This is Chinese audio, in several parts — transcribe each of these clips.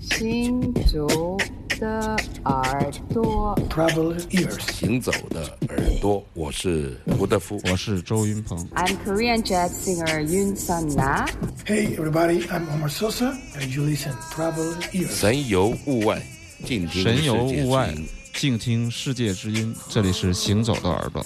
行走的耳朵，Travel ears，行走的耳朵，我是胡德夫，我是周云鹏，I'm Korean jazz singer Yun Sun Na。Hey everybody, I'm Omar Sosa, and you listen Travel ears。神游物外，静听神游物外，静听世界之音。这里是行走的耳朵。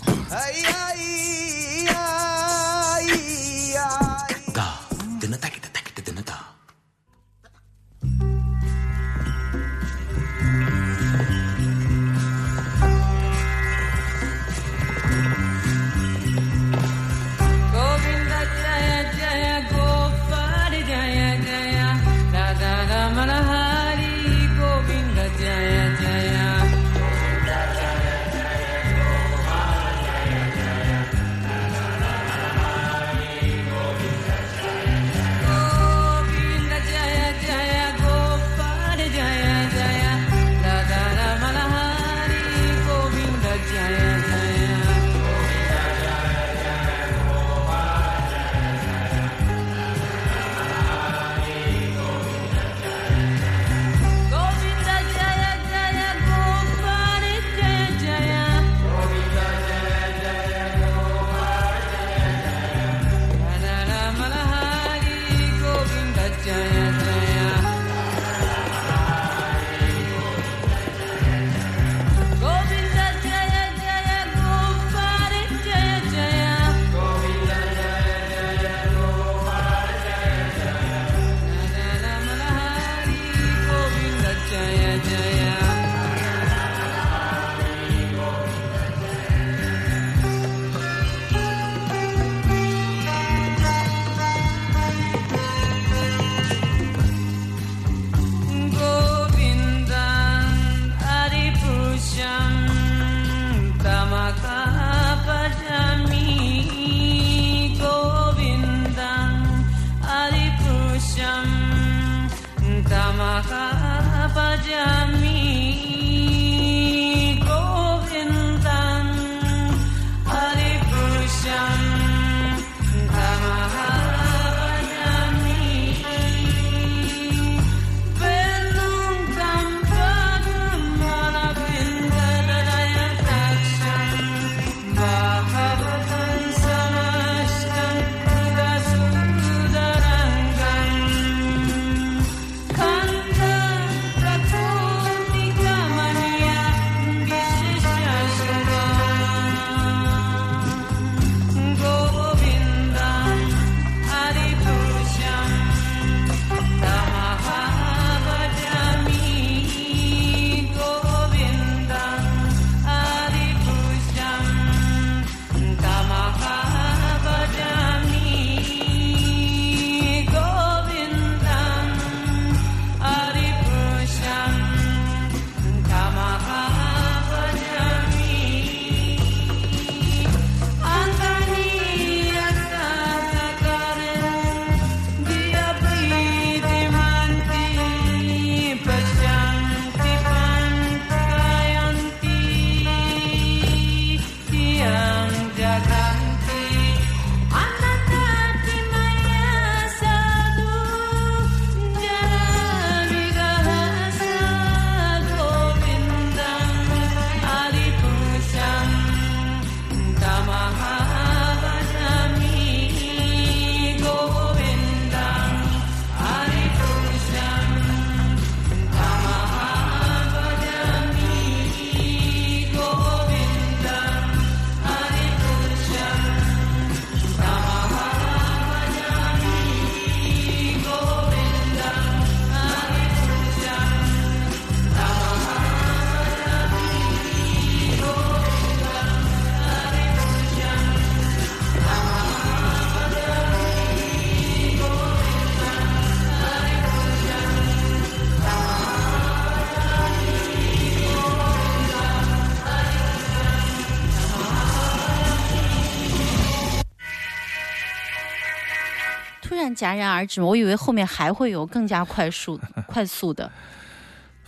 戛然而止，我以为后面还会有更加快速、快速的。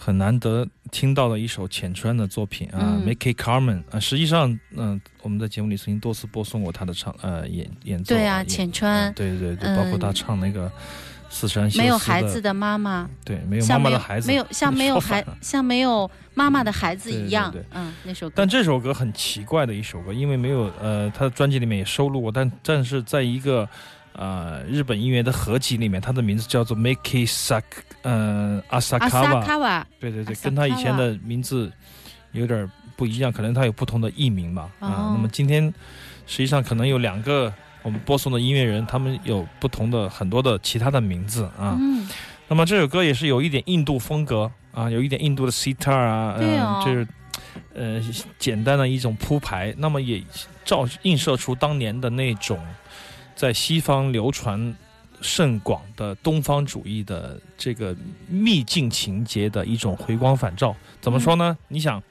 很难得听到的一首浅川的作品啊，Make It Carmen 啊，实际上，嗯，我们在节目里曾经多次播送过他的唱呃演演奏。对啊，浅川。对对对，包括他唱那个四川没有孩子的妈妈，对，没有妈妈的孩子，没有 像没有孩 像没有妈妈的孩子对对一样对，嗯，那首歌但这首歌很奇怪的一首歌，因为没有呃，他的专辑里面也收录过，但但是在一个呃日本音乐的合集里面，他的名字叫做 Miki Sak，嗯、阿萨卡瓦，对对对跟他以前的名字有点不一样，可能他有不同的艺名吧。啊哦，那么今天实际上可能有两个我们播送的音乐人，他们有不同的很多的其他的名字啊。嗯，那么这首歌也是有一点印度风格啊，有一点印度的 sitar 啊，对哦。嗯，就是呃简单的一种铺排，那么也照映射出当年的那种在西方流传甚广的东方主义的这个秘境情节的一种回光返照。怎么说呢？你想。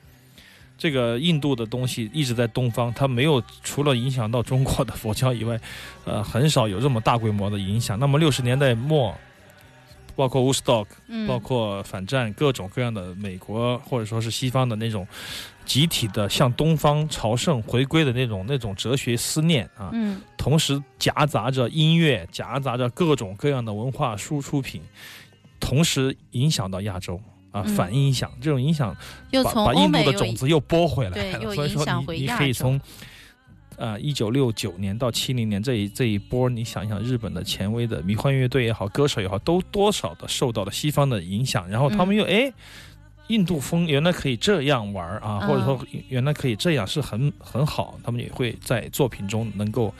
这个印度的东西一直在东方，它没有除了影响到中国的佛教以外，呃，很少有这么大规模的影响。那么六十年代末，包括 Woodstock，嗯。包括反战各种各样的美国或者说是西方的那种集体的向东方朝圣回归的那种那种哲学思念啊，嗯。同时夹杂着音乐，夹杂着各种各样的文化输出品，同时影响到亚洲。啊，嗯。反影响这种影响，又从把把印度的种子又拨回来了，所以说你你可以从呃一九六九年到七零年这一这一波，你想一想日本的前卫的迷幻乐队也好，歌手也好，都多少的受到了西方的影响，然后他们又哎。印度风原来可以这样玩啊，嗯或者说原来可以这样是很很好，他们也会在作品中能够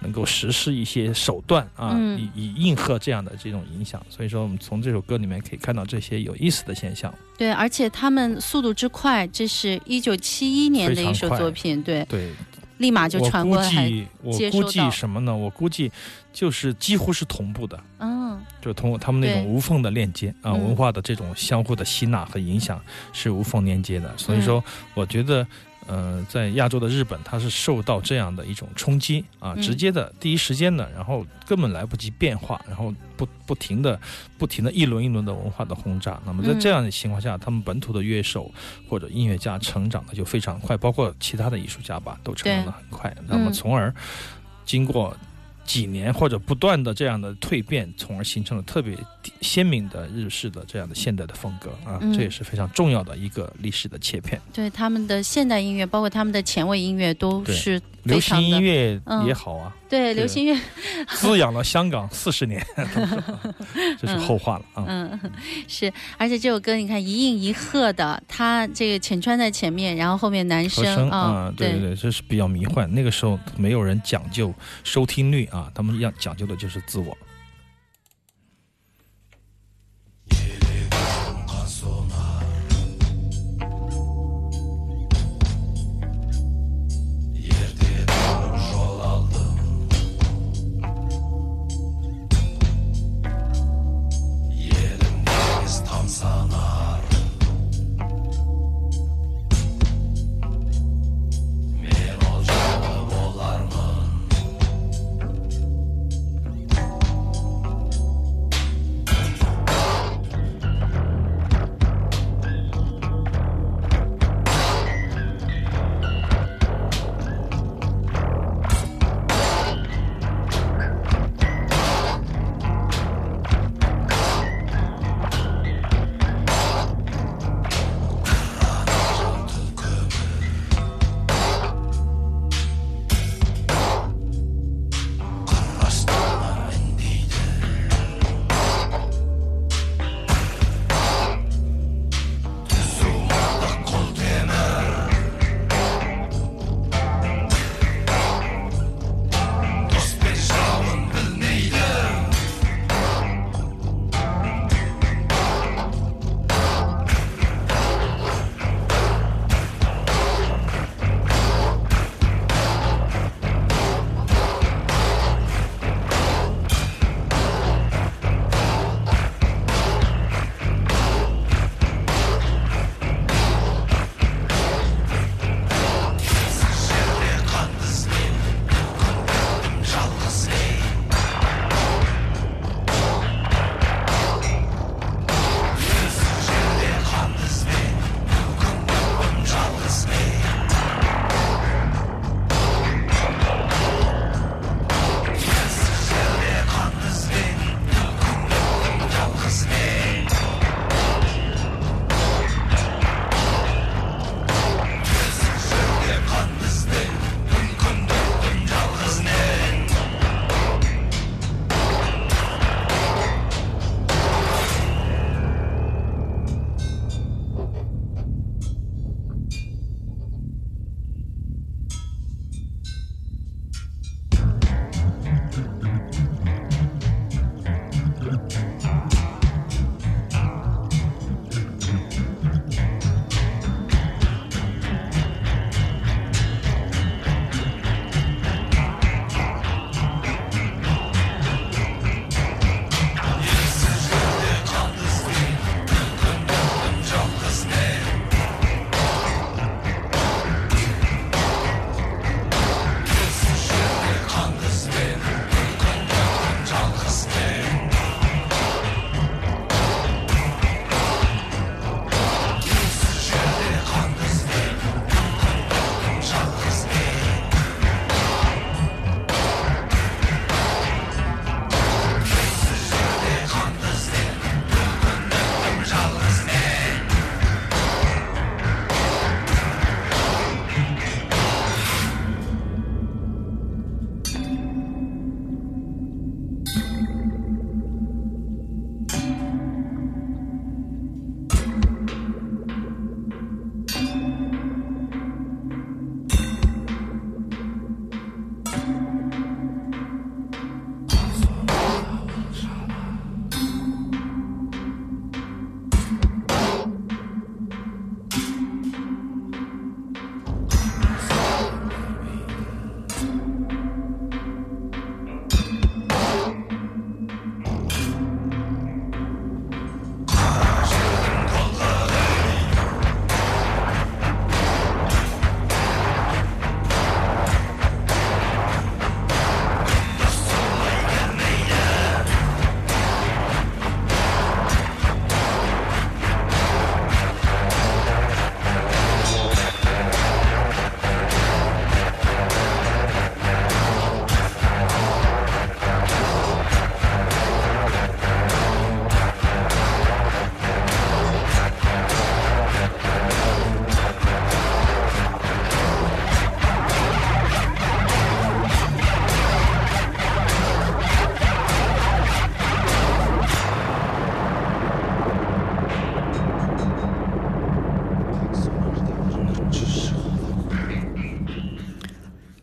能够实施一些手段啊，嗯以以应和这样的这种影响。所以说，我们从这首歌里面可以看到这些有意思的现象。对，而且他们速度之快，这是一九七一年的一首作品，对，对，立马就我估传过来，计我估计接收到什么呢？我估计就是几乎是同步的，嗯就通过他们那种无缝的链接啊，嗯文化的这种相互的吸纳和影响是无缝连接的。所以说，我觉得。呃，在亚洲的日本，它是受到这样的一种冲击啊，嗯直接的、第一时间的，然后根本来不及变化，然后不不停的、不停的一轮一轮的文化的轰炸。那么在嗯这样的情况下，他们本土的乐手或者音乐家成长的就非常快，包括其他的艺术家吧，都成长的很快。那么嗯从而经过几年或者不断的这样的蜕变，从而形成了特别鲜明的日式的这样的现代的风格啊，嗯这也是非常重要的一个历史的切片。对他们的现代音乐，包括他们的前卫音乐，都是流行音乐嗯也好啊，对流行乐，滋养了香港四十年，这是后话了啊。嗯，是，而且这首歌你看一应一和的，他这个浅川在前面，然后后面男和声啊啊，，对对对，这是比较迷幻。那个时候没有人讲究收听率啊，他们要讲究的就是自我。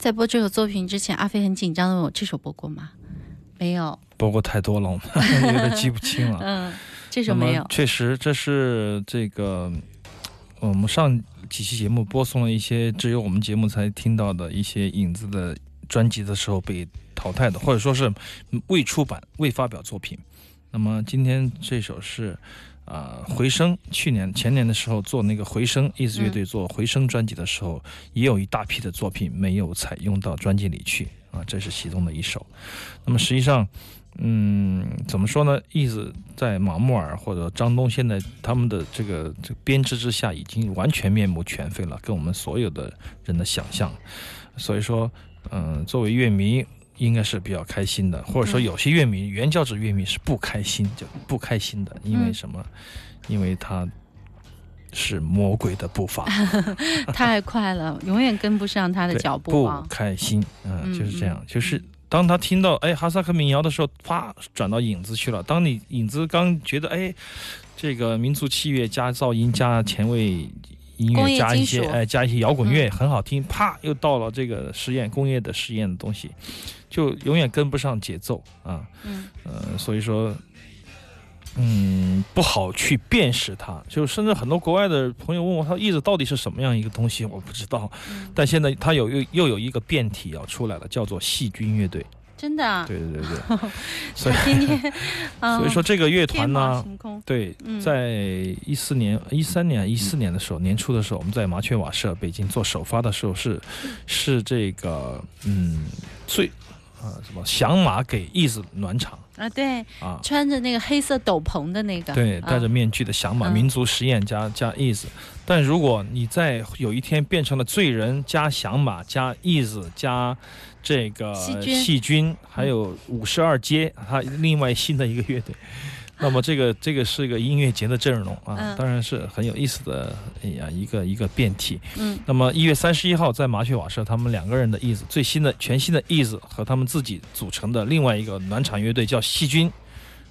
在播这首作品之前，阿飞很紧张的问我：“这首播过吗？”没有。播过太多了，我们 有点记不清了。嗯，这首没有。确实，这是这个我们上几期节目播送了一些只有我们节目才听到的一些影子的专辑的时候被淘汰的，或者说是未出版、未发表作品。那么今天这首是啊、回声，去年前年的时候做那个回声 e a s 乐队做回声专辑的时候，也有一大批的作品没有采用到专辑里去啊，这是其中的一首。那么实际上。嗯，怎么说呢？意思在马木尔或者张东现在他们的这个这个编织之下，已经完全面目全非了，跟我们所有的人的想象。所以说，嗯、作为乐迷应该是比较开心的，或者说有些乐迷，原教旨乐迷是不开心，就不开心的，因为嗯什么？因为他是魔鬼的步伐，太快了，永远跟不上他的脚步不啊！开心，嗯，嗯就是这样，就是当他听到哎哈萨克民谣的时候，啪转到影子去了。当你影子刚觉得哎，这个民族器乐加噪音加前卫音乐加一些哎加一些摇滚乐、很好听，啪又到了这个实验工业的实验的东西，就永远跟不上节奏啊。嗯呃，所以说，嗯，不好去辨识它。就甚至很多国外的朋友问我，他意思到底是什么样一个东西，我不知道。嗯但现在它有又又有一个变体要出来了，叫做细菌乐队。真的啊，对对对对，所以天天，啊所以说这个乐团呢，对嗯，在一四年、一三年、一四年的时候，年初的时候，我们在麻雀瓦舍北京做首发的时候，是是这个嗯最啊什么响马给 Is 暖场。啊，对，啊。穿着那个黑色斗篷的那个，对，啊戴着面具的响马，嗯。民族实验加加 is，但如果你在有一天变成了罪人加响马加 is 加这个细菌，还有五十二街，它另外新的一个乐队。那么这个这个是一个音乐节的阵容啊，嗯当然是很有意思的哎呀一个一个变体。嗯那么一月三十一号在麻雀瓦舍，他们两个人的 is 最新的全新的 is 和他们自己组成的另外一个暖场乐队叫细菌。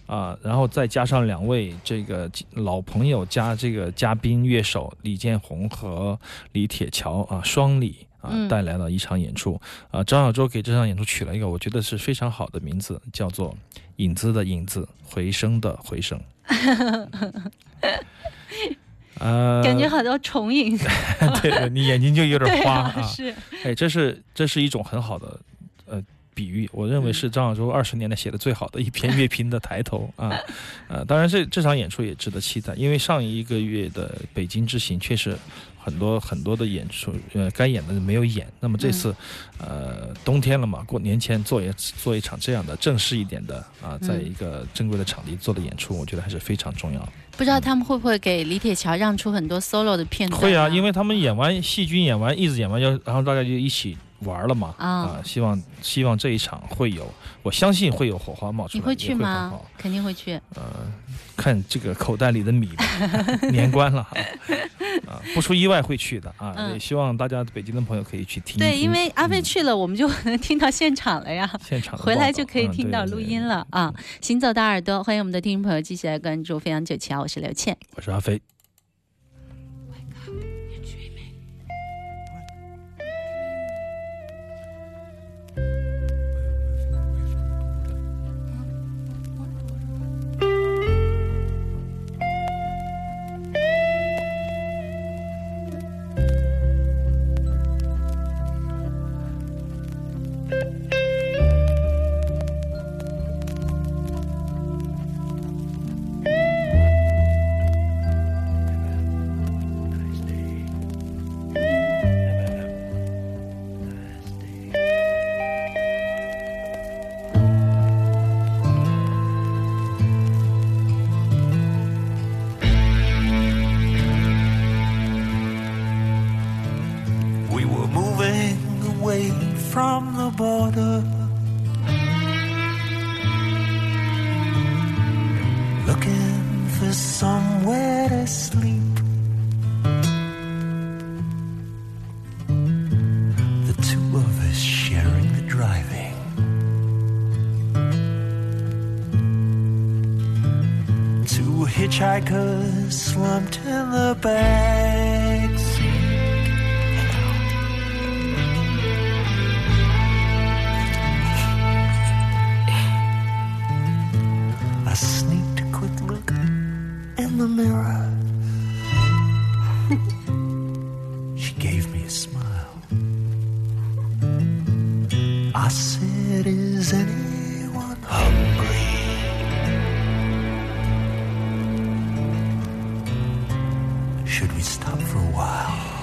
啊，然后再加上两位这个老朋友加这个嘉宾乐手李建宏和李铁桥啊，双李带来了一场演出啊。张小舟给这场演出取了一个我觉得是非常好的名字，叫做《影子的影子，回声的回声》。呃，感觉好多重影，对你眼睛就有点花。是，哎，这是这是一种很好的呃比喻，我认为是张小舟二十年来写的最好的一篇乐评的抬头 啊。呃，当然这这场演出也值得期待，因为上一个月的北京之行确实很多很多的演出，呃，该演的没有演。那么这次，呃，冬天了嘛，过年前做一做一场这样的正式一点的啊，在一个正规的场地做的演出，我觉得还是非常重要。不知道他们会不会给李铁桥让出很多 solo 的片段？会啊，因为他们演完细菌演完，一直演完，要然后大家就一起玩了嘛。啊啊，希望希望这一场会有，我相信会有火花冒出来。你会去吗？肯定会去。呃，看这个口袋里的米吧，年关了哈。啊，不出意外会去的啊，嗯也希望大家北京的朋友可以去听一对，因为阿飞嗯去了，我们就能 听到现场了呀。现场回来就可以嗯听到录音了啊！行走的耳朵，欢迎我们的听众朋友继续来关注《飞扬九七啊》，我是刘倩。我是阿飞。From the border. Looking for somewhere to sleep. The two of us sharing the driving. Two hitchhikers slumped in the back we stop for a while?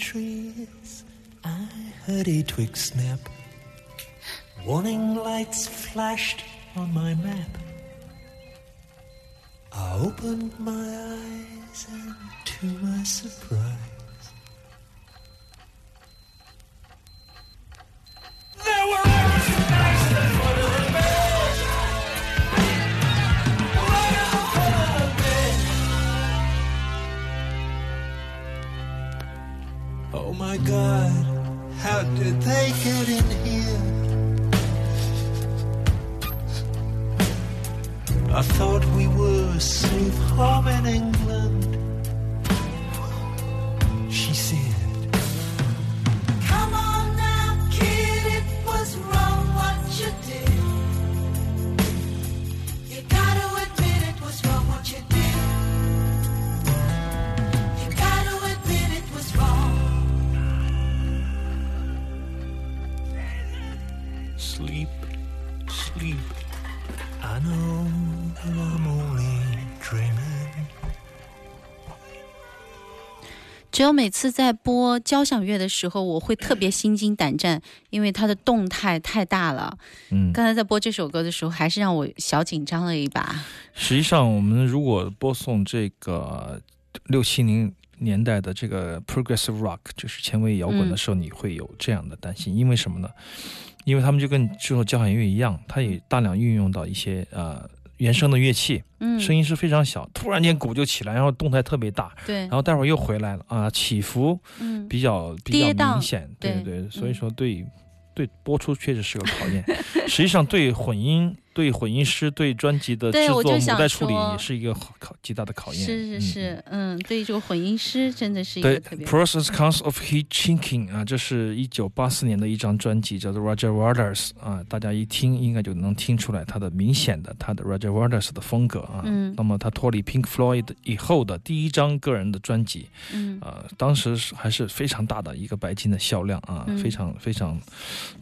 Trees, I heard a twig snap. Warning lights flashed on my map. I opened my eyes, and to my surprise, there were Oh my God, how did they get in here? I thought we were safe in England. 只有每次在播交响乐的时候，我会特别心惊胆战，因为它的动态太大了。嗯，刚才在播这首歌的时候，还是让我小紧张了一把。实际上，我们如果播送这个六七零年代的这个 progressive rock，就是前卫摇滚的时候，你会有这样的担心，因为什么呢？因为他们就跟这首交响乐一样，它也大量运用到一些呃原声的乐器，嗯，声音是非常小，突然间鼓就起来，然后动态特别大，对。然，后待会儿又回来了啊，起伏嗯，比较比较明显，对对对，所以嗯说对对播出确实是个考验。实际上对混音、对混音师、对专辑的制作、母带处理也是一个考考极大的考验。是是嗯是，嗯，对这个混音师真的是一个特别，，Process Counts of Heat Chinking 啊，这是一九八四年的一张专辑，叫做 Roger Waters 啊，大家一听应该就能听出来他的明显的他的 Roger Waters 的风格啊。嗯那么他脱离 Pink Floyd 以后的第一张个人的专辑，嗯啊，当时是还是非常大的一个白金的销量啊，嗯非常非常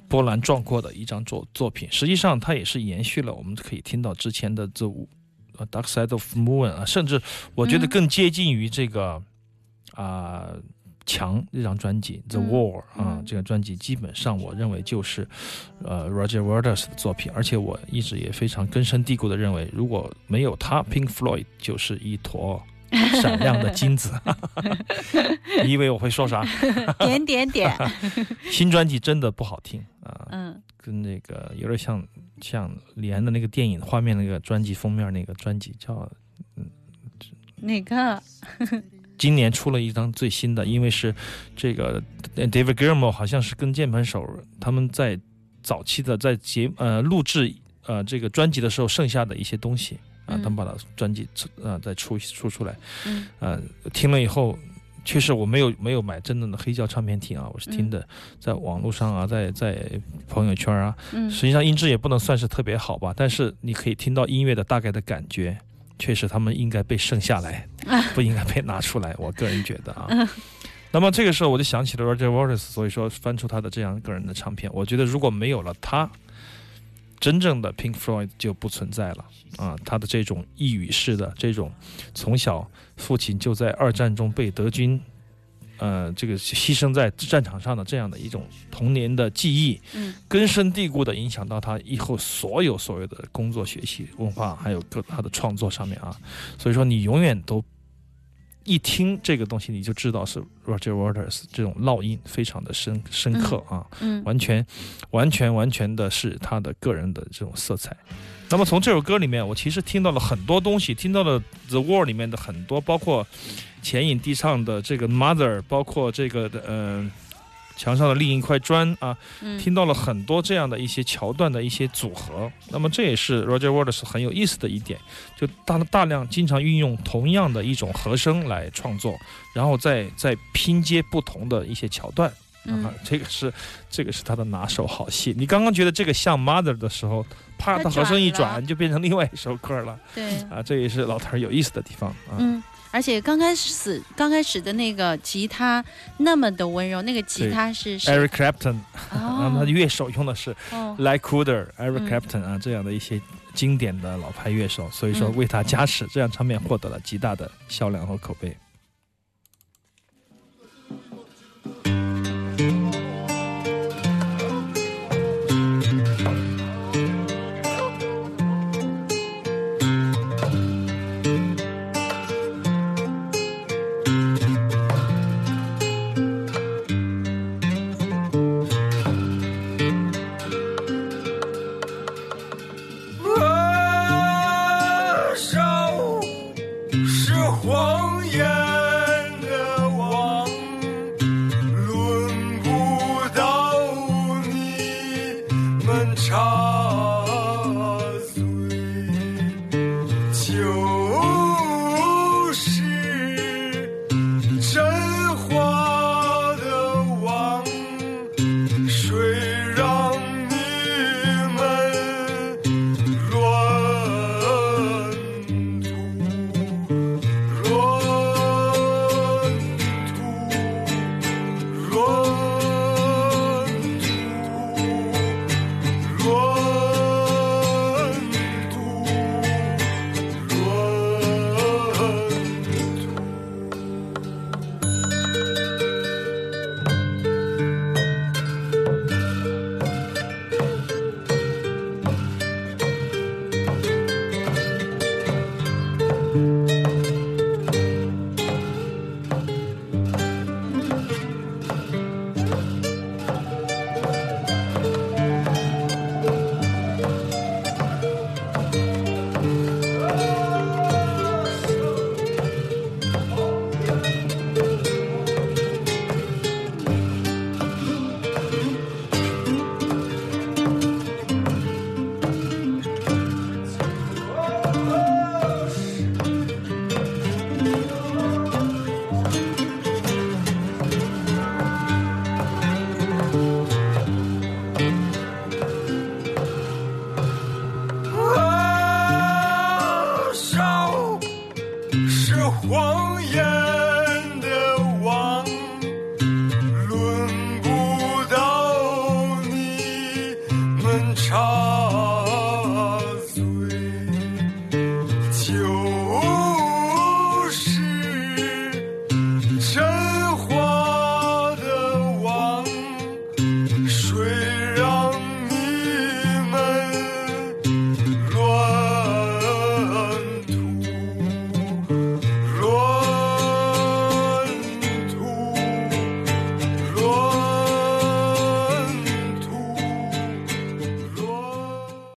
波澜壮阔的一张作作品。实际上，它也是延续了我们可以听到之前的这五呃《Dark Side of Moon》啊，甚至我觉得嗯更接近于这个啊。强这张专辑《The 嗯 Wall》啊嗯，这个专辑基本上我认为就是，呃，Roger Waters 的作品，而且我一直也非常根深蒂固的认为，如果没有他，Pink Floyd 就是一坨闪亮的金子。你以为我会说啥？点 点点，新专辑真的不好听啊，嗯跟那个有点像像李安的那个电影画面那个专辑封面那个专辑叫嗯。哪个？今年出了一张最新的，因为是这个呃 David Gilmour 好像是跟键盘手他们在早期的在节呃录制呃这个专辑的时候剩下的一些东西啊，嗯他们把它专辑呃再出出出来，嗯呃听了以后。确实我没有没有买真正的黑胶唱片听啊，我是听的，在网络上啊，在在朋友圈啊，嗯实际上音质也不能算是特别好吧，但是你可以听到音乐的大概的感觉，确实他们应该被剩下来，不应该被拿出来。我个人觉得啊。那么这个时候我就想起了 Roger Waters，所以说翻出他的这样个人的唱片，我觉得如果没有了他，真正的 Pink Floyd 就不存在了啊。他的这种一语式的这种，从小父亲就在二战中被德军。呃，这个牺牲在战场上的这样的一种童年的记忆，嗯根深蒂固的影响到他以后所有所有的工作、学习、文化，还有各他的创作上面啊。所以说，你永远都一听这个东西，你就知道是 Roger Waters 这种烙印非常的深深刻啊，嗯完全完全完全的是他的个人的这种色彩。那么从这首歌里面，我其实听到了很多东西，听到了 The Wall 里面的很多，包括前引低唱的这个 Mother，包括这个的呃墙上的另一块砖啊，嗯听到了很多这样的一些桥段的一些组合。那么这也是 Roger Waters 很有意思的一点，就大大量经常运用同样的一种和声来创作，然后再再拼接不同的一些桥段。嗯啊，这个是这个是他的拿手好戏。你刚刚觉得这个像 Mother 的时候，啪，它他和声一转就变成另外一首歌了对，啊！这也是老头儿有意思的地方啊。嗯。而且刚开始刚开始的那个吉他那么的温柔，那个吉他是谁？Eric Clapton，然后 他哦的乐手用的是哦。Like Cooder、Eric 嗯。Clapton 啊这样的一些经典的老牌乐手，所以说嗯。为他加持，这样唱片获得了极大的销量和口碑。